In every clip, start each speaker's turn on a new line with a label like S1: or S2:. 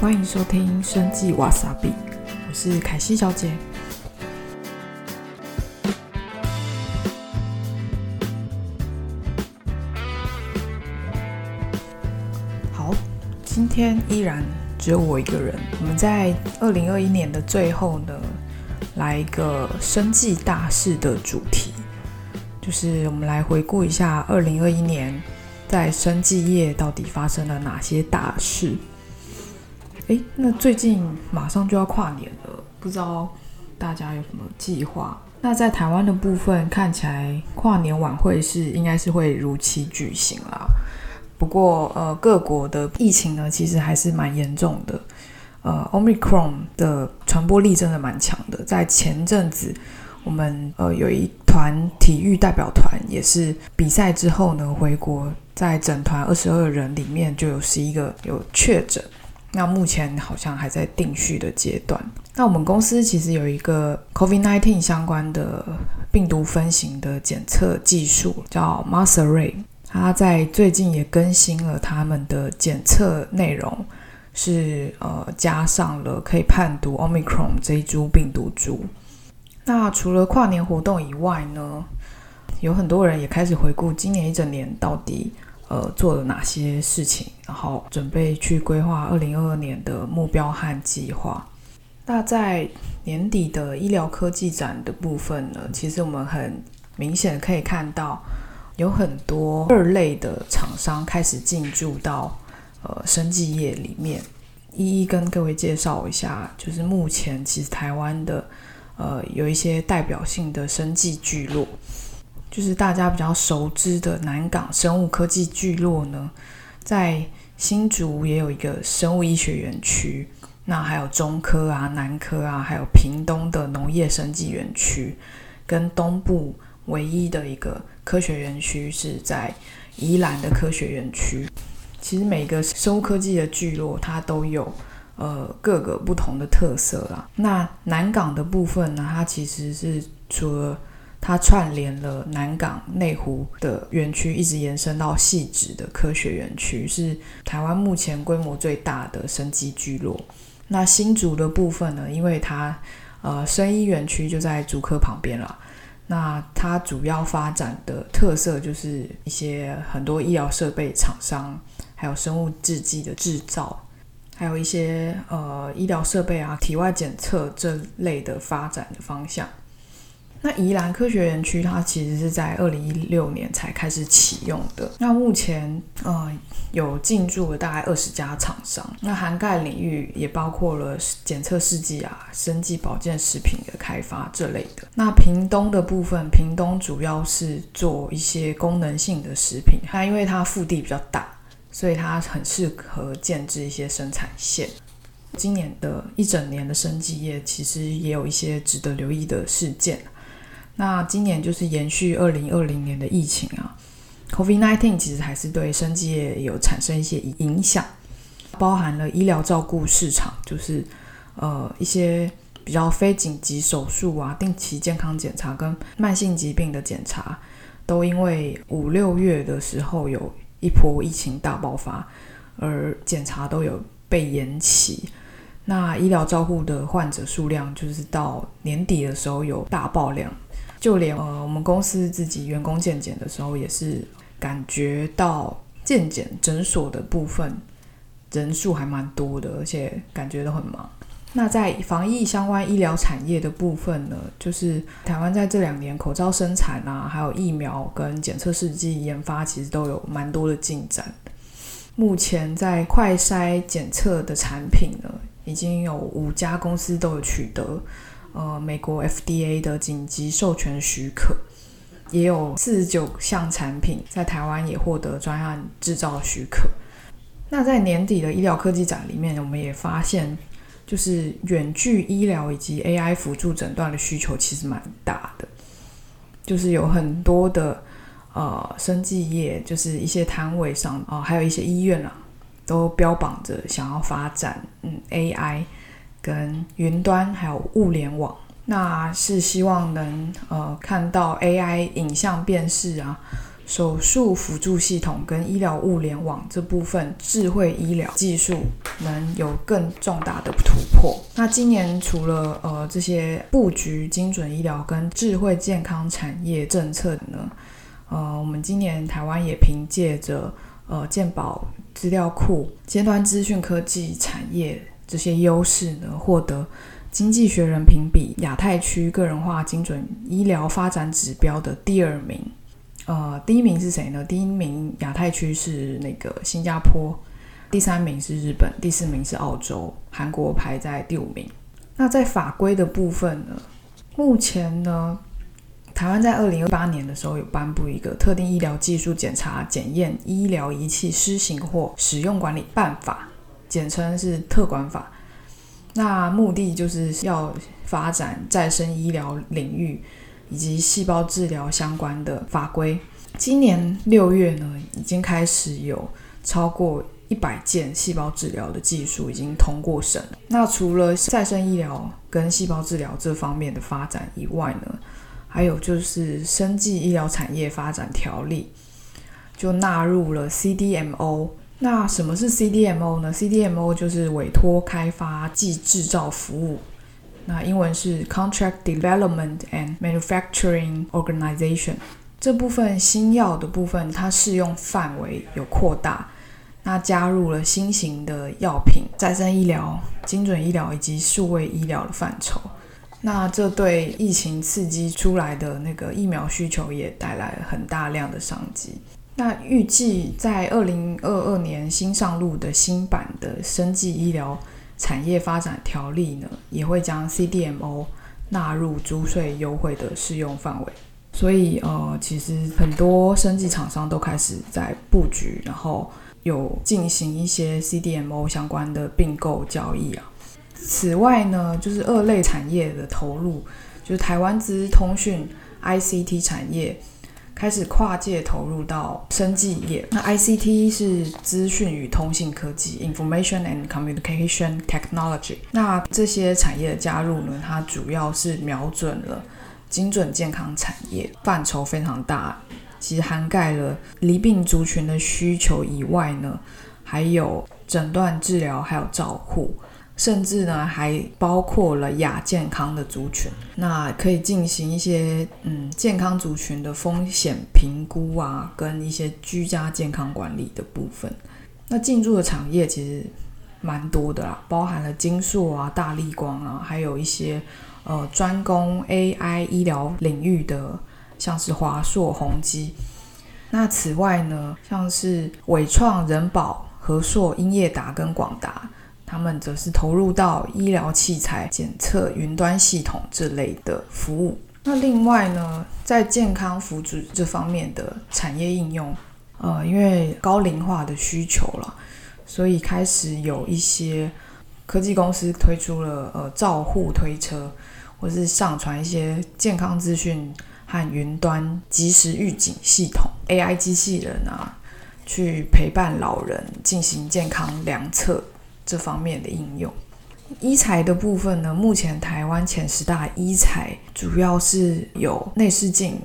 S1: 欢迎收听生计瓦萨比，我是凯西小姐。好，今天依然只有我一个人。我们在二零二一年的最后呢，来一个生计大事的主题，就是我们来回顾一下二零二一年在生计业到底发生了哪些大事。诶，那最近马上就要跨年了，不知道大家有什么计划？那在台湾的部分，看起来跨年晚会是应该是会如期举行啦。不过，呃，各国的疫情呢，其实还是蛮严重的。呃，Omicron 的传播力真的蛮强的。在前阵子，我们呃有一团体育代表团，也是比赛之后呢回国，在整团二十二人里面就有十一个有确诊。那目前好像还在定序的阶段。那我们公司其实有一个 COVID-19 相关的病毒分型的检测技术，叫 Massray。它在最近也更新了他们的检测内容，是呃加上了可以判读 Omicron 这一株病毒株。那除了跨年活动以外呢，有很多人也开始回顾今年一整年到底。呃，做了哪些事情，然后准备去规划二零二二年的目标和计划。那在年底的医疗科技展的部分呢，其实我们很明显可以看到，有很多二类的厂商开始进驻到呃生技业里面。一一跟各位介绍一下，就是目前其实台湾的呃有一些代表性的生技聚落。就是大家比较熟知的南港生物科技聚落呢，在新竹也有一个生物医学园区，那还有中科啊、南科啊，还有屏东的农业生技园区，跟东部唯一的一个科学园区是在宜兰的科学园区。其实每个生物科技的聚落，它都有呃各个不同的特色啦。那南港的部分呢，它其实是除了它串联了南港、内湖的园区，一直延伸到细致的科学园区，是台湾目前规模最大的生机聚落。那新竹的部分呢？因为它呃生医园区就在竹科旁边了，那它主要发展的特色就是一些很多医疗设备厂商，还有生物制剂的制造，还有一些呃医疗设备啊、体外检测这类的发展的方向。那宜兰科学园区，它其实是在二零一六年才开始启用的。那目前，呃，有进驻了大概二十家厂商，那涵盖领域也包括了检测试剂啊、生技保健食品的开发这类的。那屏东的部分，屏东主要是做一些功能性的食品，它因为它腹地比较大，所以它很适合建制一些生产线。今年的一整年的生技业，其实也有一些值得留意的事件。那今年就是延续二零二零年的疫情啊，COVID-19 其实还是对生技业有产生一些影响，包含了医疗照顾市场，就是呃一些比较非紧急手术啊、定期健康检查跟慢性疾病的检查，都因为五六月的时候有一波疫情大爆发，而检查都有被延期。那医疗照护的患者数量，就是到年底的时候有大爆量。就连呃，我们公司自己员工健检的时候，也是感觉到健检诊所的部分人数还蛮多的，而且感觉都很忙。那在防疫相关医疗产业的部分呢，就是台湾在这两年口罩生产啊，还有疫苗跟检测试剂研发，其实都有蛮多的进展。目前在快筛检测的产品呢，已经有五家公司都有取得。呃，美国 FDA 的紧急授权许可，也有四十九项产品在台湾也获得专案制造许可。那在年底的医疗科技展里面，我们也发现，就是远距医疗以及 AI 辅助诊断的需求其实蛮大的，就是有很多的呃生技业，就是一些摊位上啊，还有一些医院啊，都标榜着想要发展嗯 AI。跟云端还有物联网那是希望能呃看到 AI 影像辨识啊。手术辅助系统跟医疗物联网这部分智慧医疗技术能有更重大的突破。那今年除了呃这些布局精准医疗跟智慧健康产业政策呢，呃，我们今年台湾也凭借着呃健保资料库、尖端资讯科技产业这些优势呢，获得经济学人评比亚太区个人化精准医疗发展指标的第二名。呃，第一名是谁呢？第一名亚太区是那个新加坡，第三名是日本，第四名是澳洲，韩国排在第五名。那在法规的部分呢？目前呢，台湾在二零二八年的时候有颁布一个特定医疗技术检查检验医疗仪器施行或使用管理办法，简称是特管法。那目的就是要发展再生医疗领域。以及细胞治疗相关的法规，今年六月呢，已经开始有超过一百件细胞治疗的技术已经通过审。那除了再生医疗跟细胞治疗这方面的发展以外呢，还有就是生技医疗产业发展条例就纳入了 CDMO。那什么是 CDMO 呢？CDMO 就是委托开发暨制造服务。那英文是 Contract Development and Manufacturing Organization。这部分新药的部分，它适用范围有扩大，那加入了新型的药品、再生医疗、精准医疗以及数位医疗的范畴。那这对疫情刺激出来的那个疫苗需求也带来很大量的商机。那预计在二零二二年新上路的新版的生技医疗。产业发展条例呢，也会将 CDMO 纳入租税优惠的适用范围，所以呃，其实很多生技厂商都开始在布局，然后有进行一些 CDMO 相关的并购交易啊。此外呢，就是二类产业的投入，就是台湾资通讯 ICT 产业。开始跨界投入到生技业。那 ICT 是资讯与通信科技 （Information and Communication Technology）。那这些产业的加入呢，它主要是瞄准了精准健康产业范畴非常大，其实涵盖了离病族群的需求以外呢，还有诊断治疗，还有照护。甚至呢，还包括了亚健康的族群，那可以进行一些嗯健康族群的风险评估啊，跟一些居家健康管理的部分。那进驻的产业其实蛮多的啦，包含了金硕啊、大力光啊，还有一些呃专攻 AI 医疗领域的，像是华硕、宏基。那此外呢，像是伟创、人保、和硕、英业达跟广达。他们则是投入到医疗器材检测、云端系统这类的服务。那另外呢，在健康福祉这方面的产业应用，呃，因为高龄化的需求了，所以开始有一些科技公司推出了呃照护推车，或是上传一些健康资讯和云端即时预警系统 AI 机器人啊，去陪伴老人进行健康量测。这方面的应用，医材的部分呢？目前台湾前十大医材主要是有内视镜、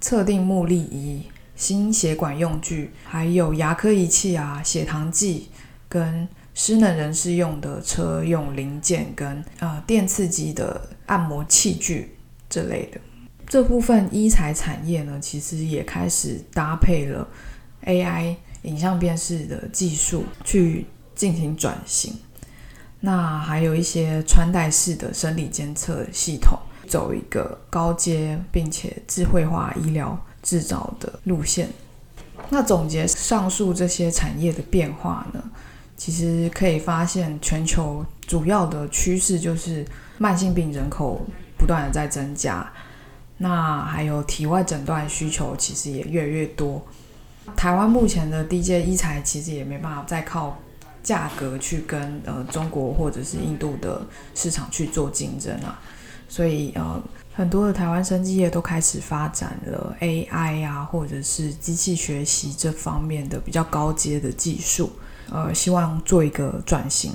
S1: 测定目力仪、心血管用具，还有牙科仪器啊、血糖计跟失能人士用的车用零件跟呃电刺激的按摩器具这类的。这部分医材产业呢，其实也开始搭配了 AI 影像辨识的技术去。进行转型，那还有一些穿戴式的生理监测系统，走一个高阶并且智慧化医疗制造的路线。那总结上述这些产业的变化呢，其实可以发现，全球主要的趋势就是慢性病人口不断的在增加，那还有体外诊断需求其实也越来越多。台湾目前的低阶医材其实也没办法再靠。价格去跟呃中国或者是印度的市场去做竞争啊，所以呃很多的台湾生技业都开始发展了 AI 啊，或者是机器学习这方面的比较高阶的技术，呃希望做一个转型。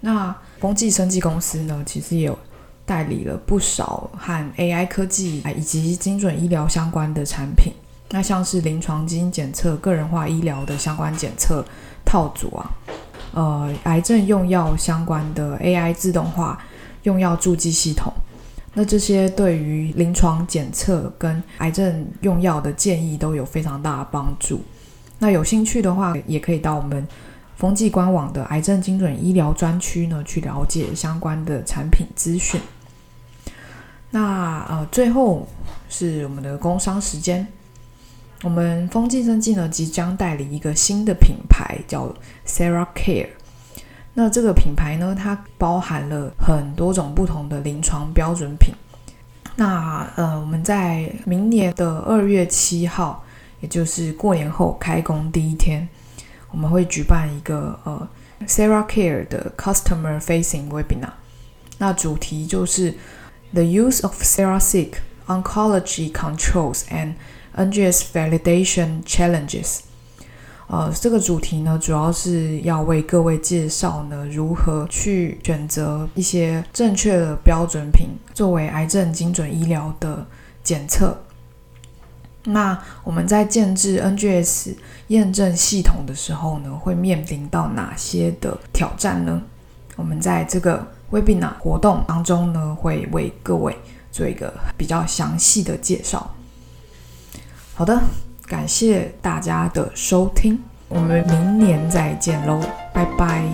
S1: 那丰技生技公司呢，其实也有代理了不少和 AI 科技以及精准医疗相关的产品。那像是临床基因检测、个人化医疗的相关检测套组啊，呃，癌症用药相关的 AI 自动化用药助记系统。那这些对于临床检测跟癌症用药的建议都有非常大的帮助。那有兴趣的话，也可以到我们风纪官网的癌症精准医疗专区呢，去了解相关的产品资讯。那呃，最后是我们的工商时间。我们风纪生技呢，即将代理一个新的品牌，叫 Sarah Care。那这个品牌呢，它包含了很多种不同的临床标准品。那呃，我们在明年的二月七号，也就是过年后开工第一天，我们会举办一个呃 Sarah Care 的 Customer Facing Webinar。那主题就是 The Use of Sarah Seek Oncology Controls and NGS Validation Challenges。呃，这个主题呢，主要是要为各位介绍呢，如何去选择一些正确的标准品作为癌症精准医疗的检测。那我们在建制 NGS 验证系统的时候呢，会面临到哪些的挑战呢？我们在这个 Webinar 活动当中呢，会为各位做一个比较详细的介绍。好的。感谢大家的收听，我们明年再见喽，拜拜。